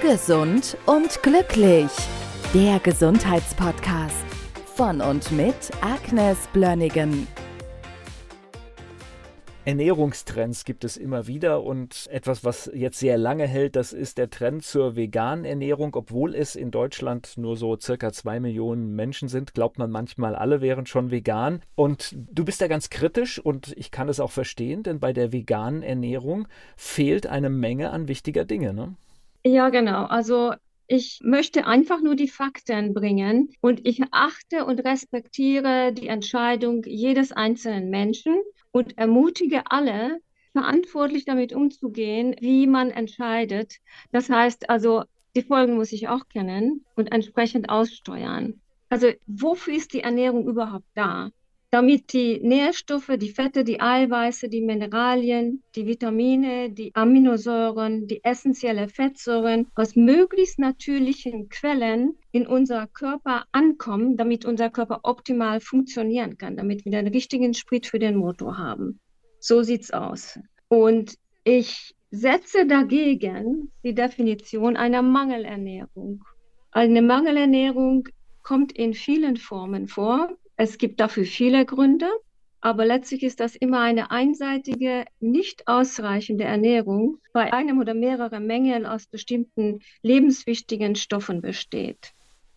Gesund und glücklich. Der Gesundheitspodcast von und mit Agnes Blönnigan. Ernährungstrends gibt es immer wieder und etwas, was jetzt sehr lange hält, das ist der Trend zur veganen Ernährung. Obwohl es in Deutschland nur so circa zwei Millionen Menschen sind, glaubt man manchmal, alle wären schon vegan. Und du bist da ganz kritisch und ich kann es auch verstehen, denn bei der veganen Ernährung fehlt eine Menge an wichtiger Dinge. Ne? Ja, genau. Also ich möchte einfach nur die Fakten bringen und ich achte und respektiere die Entscheidung jedes einzelnen Menschen und ermutige alle, verantwortlich damit umzugehen, wie man entscheidet. Das heißt also, die Folgen muss ich auch kennen und entsprechend aussteuern. Also wofür ist die Ernährung überhaupt da? Damit die Nährstoffe, die Fette, die Eiweiße, die Mineralien, die Vitamine, die Aminosäuren, die essentielle Fettsäuren aus möglichst natürlichen Quellen in unser Körper ankommen, damit unser Körper optimal funktionieren kann, damit wir den richtigen Sprit für den Motor haben. So sieht's aus. Und ich setze dagegen die Definition einer Mangelernährung. Eine Mangelernährung kommt in vielen Formen vor. Es gibt dafür viele Gründe, aber letztlich ist das immer eine einseitige, nicht ausreichende Ernährung bei einem oder mehreren Mengen aus bestimmten lebenswichtigen Stoffen besteht.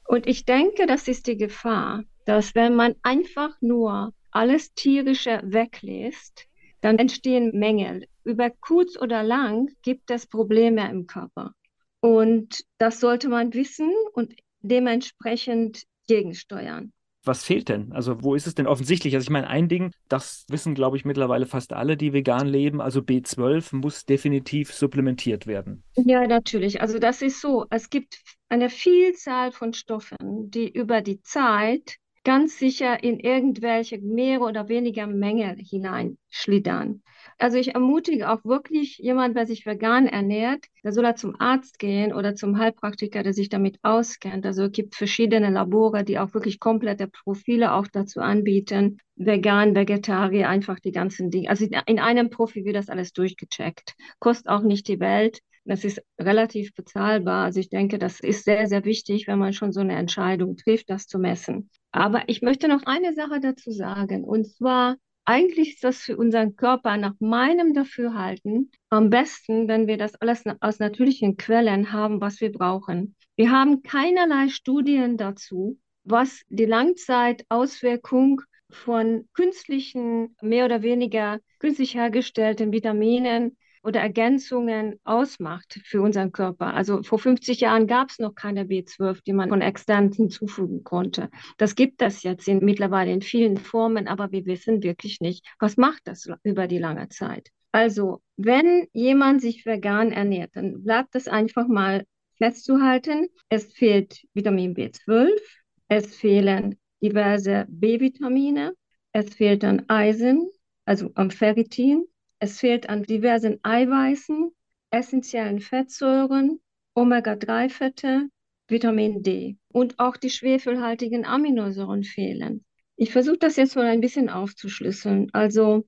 Und ich denke, das ist die Gefahr, dass wenn man einfach nur alles Tierische weglässt, dann entstehen Mängel. Über kurz oder lang gibt es Probleme im Körper. Und das sollte man wissen und dementsprechend gegensteuern was fehlt denn? Also wo ist es denn offensichtlich? Also ich meine, ein Ding, das wissen, glaube ich, mittlerweile fast alle, die vegan leben, also B12 muss definitiv supplementiert werden. Ja, natürlich. Also das ist so. Es gibt eine Vielzahl von Stoffen, die über die Zeit ganz sicher in irgendwelche mehr oder weniger Menge hineinschlittern. Also ich ermutige auch wirklich jemand, der sich vegan ernährt, der soll er zum Arzt gehen oder zum Heilpraktiker, der sich damit auskennt. Also es gibt verschiedene Labore, die auch wirklich komplette Profile auch dazu anbieten. Vegan, Vegetarier, einfach die ganzen Dinge. Also in einem Profil wird das alles durchgecheckt. Kostet auch nicht die Welt. Das ist relativ bezahlbar. Also ich denke, das ist sehr, sehr wichtig, wenn man schon so eine Entscheidung trifft, das zu messen. Aber ich möchte noch eine Sache dazu sagen. Und zwar, eigentlich ist das für unseren Körper nach meinem Dafürhalten am besten, wenn wir das alles aus natürlichen Quellen haben, was wir brauchen. Wir haben keinerlei Studien dazu, was die Langzeitauswirkung von künstlichen, mehr oder weniger künstlich hergestellten Vitaminen oder Ergänzungen ausmacht für unseren Körper. Also vor 50 Jahren gab es noch keine B12, die man von extern hinzufügen konnte. Das gibt es jetzt in, mittlerweile in vielen Formen, aber wir wissen wirklich nicht, was macht das über die lange Zeit. Also, wenn jemand sich vegan ernährt, dann bleibt es einfach mal festzuhalten, es fehlt Vitamin B12, es fehlen diverse B-Vitamine, es fehlt dann Eisen, also am Ferritin, es fehlt an diversen Eiweißen, essentiellen Fettsäuren, Omega-3-Fette, Vitamin D und auch die schwefelhaltigen Aminosäuren fehlen. Ich versuche das jetzt mal ein bisschen aufzuschlüsseln. Also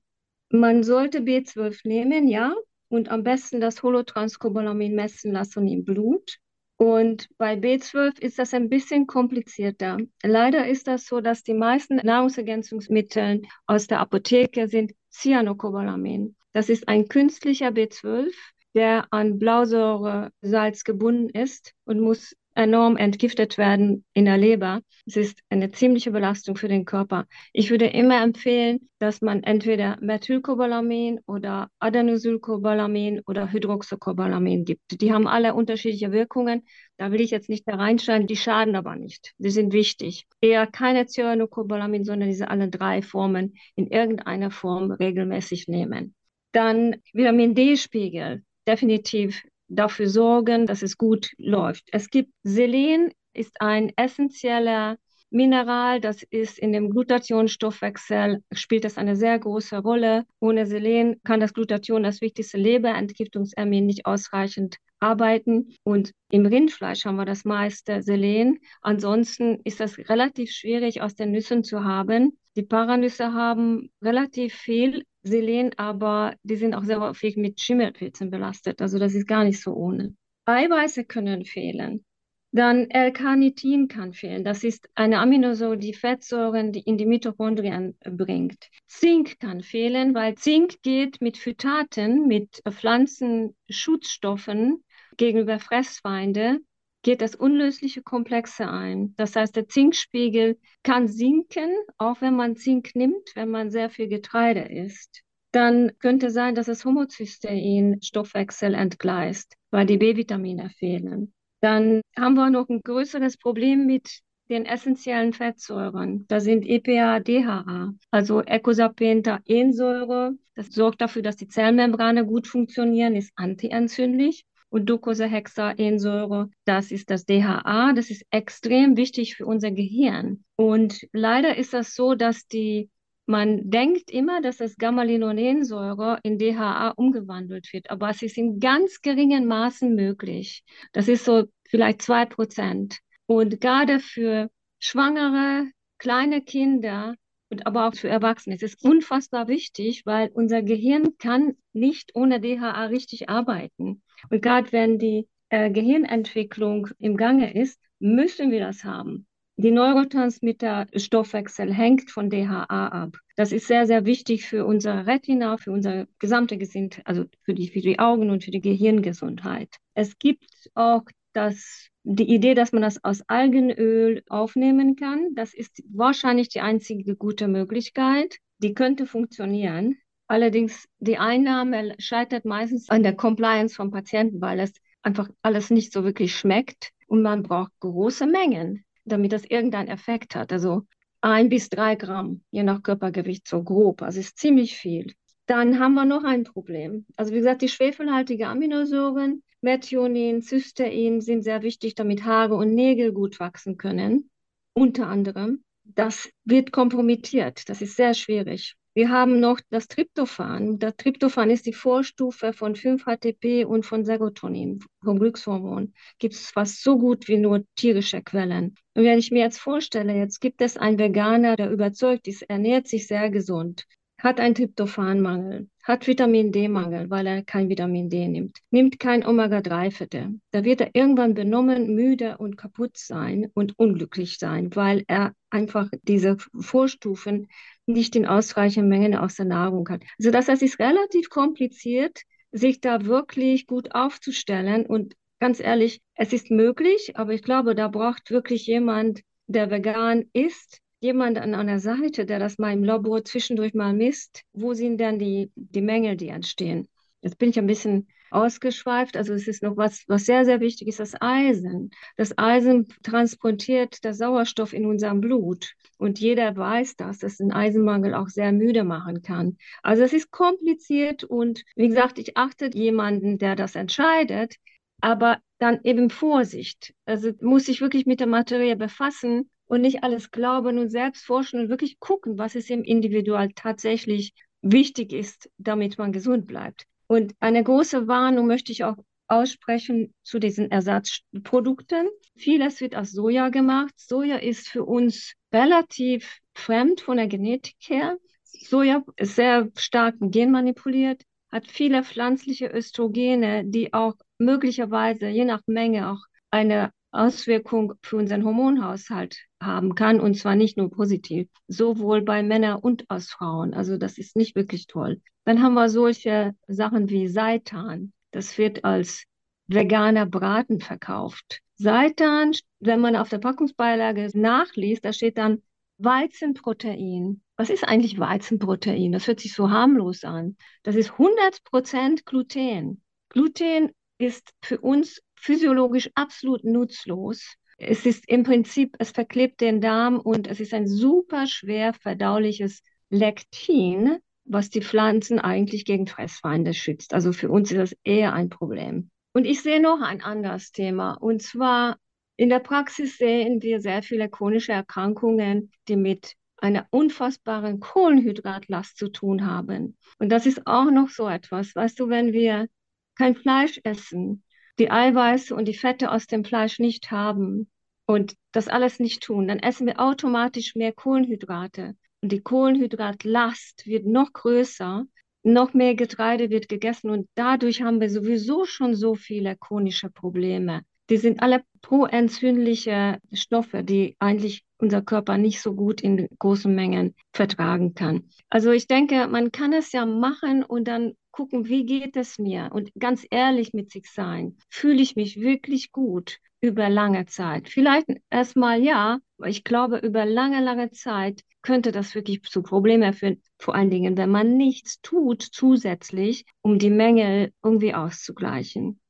man sollte B12 nehmen, ja, und am besten das Holotranscobalamin messen lassen im Blut. Und bei B12 ist das ein bisschen komplizierter. Leider ist das so, dass die meisten Nahrungsergänzungsmittel aus der Apotheke sind Cyanocobalamin. Das ist ein künstlicher B12, der an Blausäuresalz gebunden ist und muss enorm entgiftet werden in der Leber. Es ist eine ziemliche Belastung für den Körper. Ich würde immer empfehlen, dass man entweder Methylcobalamin oder Adenosylcobalamin oder Hydroxycobalamin gibt. Die haben alle unterschiedliche Wirkungen. Da will ich jetzt nicht da reinschreiben, die schaden aber nicht. Die sind wichtig. Eher keine Cyanocobalamin, sondern diese alle drei Formen in irgendeiner Form regelmäßig nehmen. Dann Vitamin D-Spiegel, definitiv dafür sorgen, dass es gut läuft. Es gibt Selen, ist ein essentieller Mineral, das ist in dem Glutationstoffwechsel, spielt das eine sehr große Rolle. Ohne Selen kann das Glutation, das wichtigste Leberentgiftungsamin, nicht ausreichend arbeiten. Und im Rindfleisch haben wir das meiste Selen. Ansonsten ist das relativ schwierig aus den Nüssen zu haben. Die Paranüsse haben relativ viel Selen, aber die sind auch sehr häufig mit Schimmelpilzen belastet. Also das ist gar nicht so ohne. Eiweiße können fehlen. Dann L-Carnitin kann fehlen. Das ist eine Aminosäure, die Fettsäuren die in die Mitochondrien bringt. Zink kann fehlen, weil Zink geht mit Phytaten, mit Pflanzenschutzstoffen gegenüber Fressfeinde, geht das unlösliche Komplexe ein. Das heißt, der Zinkspiegel kann sinken, auch wenn man Zink nimmt, wenn man sehr viel Getreide isst. Dann könnte sein, dass das Homozystein Stoffwechsel entgleist, weil die B-Vitamine fehlen. Dann haben wir noch ein größeres Problem mit den essentiellen Fettsäuren. Da sind EPA, DHA, also Eicosapentaensäure. Das sorgt dafür, dass die Zellmembrane gut funktionieren, ist antientzündlich. Und Docosahexaensäure, das ist das DHA. Das ist extrem wichtig für unser Gehirn. Und leider ist das so, dass die man denkt immer, dass das Gamma-Linolensäure in DHA umgewandelt wird, aber es ist in ganz geringen Maßen möglich. Das ist so vielleicht zwei Prozent. Und gerade für Schwangere, kleine Kinder und aber auch für Erwachsene ist es unfassbar wichtig, weil unser Gehirn kann nicht ohne DHA richtig arbeiten. Und gerade wenn die äh, Gehirnentwicklung im Gange ist, müssen wir das haben. Die Neurotransmitter-Stoffwechsel hängt von DHA ab. Das ist sehr, sehr wichtig für unsere Retina, für unsere gesamte Gesundheit, also für die, für die Augen und für die Gehirngesundheit. Es gibt auch das, die Idee, dass man das aus Algenöl aufnehmen kann. Das ist wahrscheinlich die einzige gute Möglichkeit. Die könnte funktionieren. Allerdings die Einnahme scheitert meistens an der Compliance vom Patienten, weil es einfach alles nicht so wirklich schmeckt und man braucht große Mengen damit das irgendeinen Effekt hat. Also ein bis drei Gramm, je nach Körpergewicht, so grob. Also ist ziemlich viel. Dann haben wir noch ein Problem. Also wie gesagt, die schwefelhaltigen Aminosäuren, Methionin, Cystein sind sehr wichtig, damit Haare und Nägel gut wachsen können. Unter anderem. Das wird kompromittiert. Das ist sehr schwierig. Wir haben noch das Tryptophan. Das Tryptophan ist die Vorstufe von 5-HTP und von Serotonin, vom Glückshormon. Gibt es fast so gut wie nur tierische Quellen. Und wenn ich mir jetzt vorstelle, jetzt gibt es einen Veganer, der überzeugt ist, ernährt sich sehr gesund, hat einen Tryptophanmangel, hat Vitamin D-Mangel, weil er kein Vitamin D nimmt, nimmt kein Omega-3-Fette. Da wird er irgendwann benommen, müde und kaputt sein und unglücklich sein, weil er einfach diese Vorstufen nicht in ausreichenden Mengen aus der Nahrung hat. Also das heißt, es ist relativ kompliziert, sich da wirklich gut aufzustellen. Und ganz ehrlich, es ist möglich, aber ich glaube, da braucht wirklich jemand, der vegan ist, jemand an einer Seite, der das mal im Labor zwischendurch mal misst, wo sind denn die, die Mängel, die entstehen. Jetzt bin ich ein bisschen ausgeschweift. Also es ist noch was, was sehr, sehr wichtig ist, das Eisen. Das Eisen transportiert der Sauerstoff in unserem Blut. Und jeder weiß das, dass ein Eisenmangel auch sehr müde machen kann. Also es ist kompliziert und wie gesagt, ich achte jemanden, der das entscheidet, aber dann eben Vorsicht. Also muss ich wirklich mit der Materie befassen und nicht alles glauben und selbst forschen und wirklich gucken, was es im Individual tatsächlich wichtig ist, damit man gesund bleibt. Und eine große Warnung möchte ich auch aussprechen zu diesen Ersatzprodukten. Vieles wird aus Soja gemacht. Soja ist für uns relativ fremd von der Genetik her. Soja ist sehr stark genmanipuliert, hat viele pflanzliche Östrogene, die auch möglicherweise je nach Menge auch eine Auswirkung für unseren Hormonhaushalt haben kann und zwar nicht nur positiv, sowohl bei Männern und aus Frauen. Also das ist nicht wirklich toll. Dann haben wir solche Sachen wie Seitan. Das wird als veganer Braten verkauft. Seitan, wenn man auf der Packungsbeilage nachliest, da steht dann Weizenprotein. Was ist eigentlich Weizenprotein? Das hört sich so harmlos an. Das ist 100% Gluten. Gluten ist für uns physiologisch absolut nutzlos. Es ist im Prinzip, es verklebt den Darm und es ist ein super schwer verdauliches Lektin, was die Pflanzen eigentlich gegen Fressfeinde schützt. Also für uns ist das eher ein Problem. Und ich sehe noch ein anderes Thema. Und zwar in der Praxis sehen wir sehr viele chronische Erkrankungen, die mit einer unfassbaren Kohlenhydratlast zu tun haben. Und das ist auch noch so etwas. Weißt du, wenn wir kein Fleisch essen, die Eiweiße und die Fette aus dem Fleisch nicht haben und das alles nicht tun, dann essen wir automatisch mehr Kohlenhydrate. Und die Kohlenhydratlast wird noch größer, noch mehr Getreide wird gegessen und dadurch haben wir sowieso schon so viele chronische Probleme. Die sind alle proentzündliche Stoffe, die eigentlich unser Körper nicht so gut in großen Mengen vertragen kann. Also ich denke, man kann es ja machen und dann gucken, wie geht es mir und ganz ehrlich mit sich sein. Fühle ich mich wirklich gut über lange Zeit? Vielleicht erstmal ja, aber ich glaube, über lange, lange Zeit könnte das wirklich zu Problemen führen. Vor allen Dingen, wenn man nichts tut zusätzlich, um die Mängel irgendwie auszugleichen.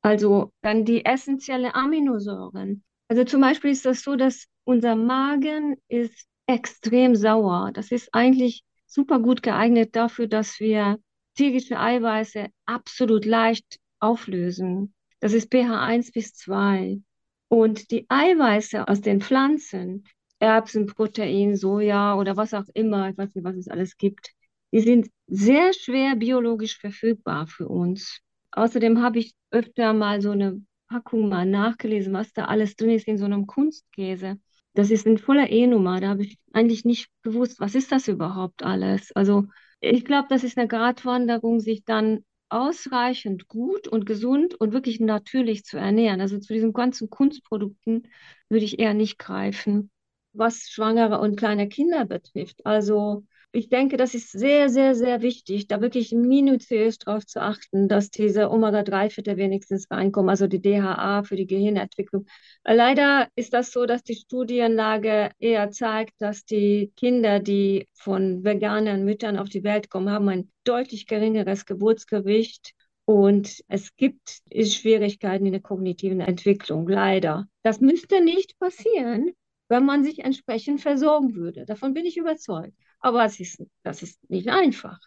Also dann die essentielle Aminosäuren. Also zum Beispiel ist das so, dass unser Magen ist extrem sauer. Das ist eigentlich super gut geeignet dafür, dass wir tierische Eiweiße absolut leicht auflösen. Das ist pH 1 bis 2. Und die Eiweiße aus den Pflanzen, Erbsenprotein, Soja oder was auch immer, ich weiß nicht, was es alles gibt, die sind sehr schwer biologisch verfügbar für uns. Außerdem habe ich öfter mal so eine Packung mal nachgelesen, was da alles drin ist in so einem Kunstkäse. Das ist ein voller E-Nummer. Da habe ich eigentlich nicht gewusst, was ist das überhaupt alles. Also ich glaube, das ist eine Gratwanderung, sich dann ausreichend gut und gesund und wirklich natürlich zu ernähren. Also zu diesen ganzen Kunstprodukten würde ich eher nicht greifen, was Schwangere und kleine Kinder betrifft. Also ich denke, das ist sehr, sehr, sehr wichtig, da wirklich minutiös darauf zu achten, dass diese Omega-3-Fette wenigstens reinkommen, also die DHA für die Gehirnentwicklung. Leider ist das so, dass die Studienlage eher zeigt, dass die Kinder, die von veganen Müttern auf die Welt kommen, haben ein deutlich geringeres Geburtsgewicht und es gibt Schwierigkeiten in der kognitiven Entwicklung, leider. Das müsste nicht passieren, wenn man sich entsprechend versorgen würde. Davon bin ich überzeugt. Aber es ist, das ist nicht einfach.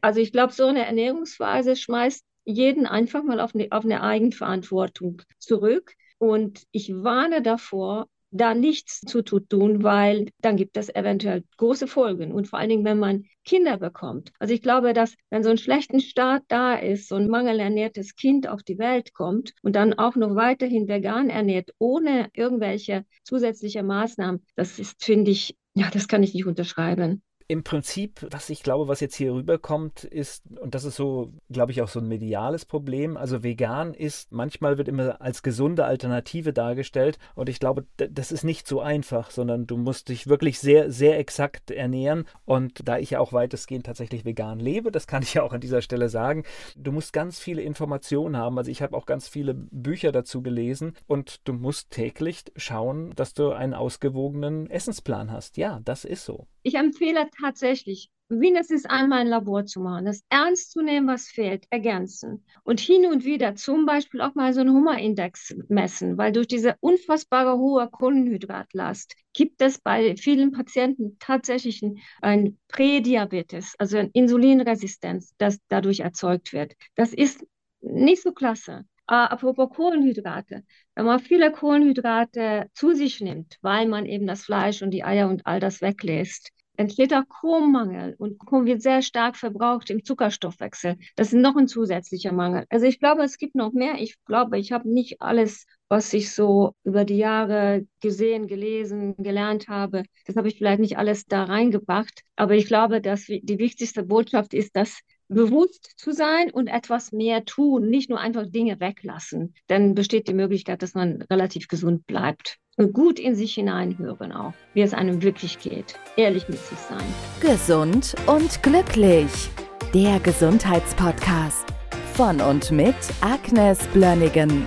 Also ich glaube, so eine Ernährungsweise schmeißt jeden einfach mal auf eine, auf eine Eigenverantwortung zurück. Und ich warne davor, da nichts zu tun, weil dann gibt es eventuell große Folgen und vor allen Dingen, wenn man Kinder bekommt. Also ich glaube, dass wenn so ein schlechter Start da ist, so ein mangelernährtes Kind auf die Welt kommt und dann auch noch weiterhin vegan ernährt, ohne irgendwelche zusätzliche Maßnahmen, das ist, finde ich, ja, das kann ich nicht unterschreiben im Prinzip, was ich glaube, was jetzt hier rüberkommt, ist, und das ist so, glaube ich, auch so ein mediales Problem. Also vegan ist, manchmal wird immer als gesunde Alternative dargestellt. Und ich glaube, das ist nicht so einfach, sondern du musst dich wirklich sehr, sehr exakt ernähren. Und da ich ja auch weitestgehend tatsächlich vegan lebe, das kann ich ja auch an dieser Stelle sagen, du musst ganz viele Informationen haben. Also ich habe auch ganz viele Bücher dazu gelesen und du musst täglich schauen, dass du einen ausgewogenen Essensplan hast. Ja, das ist so. Ich empfehle tatsächlich, wenigstens einmal ein Labor zu machen, das ernst zu nehmen, was fehlt, ergänzen und hin und wieder zum Beispiel auch mal so einen Hummerindex messen, weil durch diese unfassbare hohe Kohlenhydratlast gibt es bei vielen Patienten tatsächlich ein Prädiabetes, also eine Insulinresistenz, das dadurch erzeugt wird. Das ist nicht so klasse. Uh, apropos Kohlenhydrate. Wenn man viele Kohlenhydrate zu sich nimmt, weil man eben das Fleisch und die Eier und all das weglässt, entsteht auch Chrommangel und Chrom wird sehr stark verbraucht im Zuckerstoffwechsel. Das ist noch ein zusätzlicher Mangel. Also ich glaube, es gibt noch mehr. Ich glaube, ich habe nicht alles, was ich so über die Jahre gesehen, gelesen, gelernt habe. Das habe ich vielleicht nicht alles da reingebracht. Aber ich glaube, dass die wichtigste Botschaft ist, dass bewusst zu sein und etwas mehr tun, nicht nur einfach Dinge weglassen. Dann besteht die Möglichkeit, dass man relativ gesund bleibt. Und gut in sich hineinhören auch, wie es einem wirklich geht. Ehrlich mit sich sein. Gesund und glücklich. Der Gesundheitspodcast von und mit Agnes Blönnigan.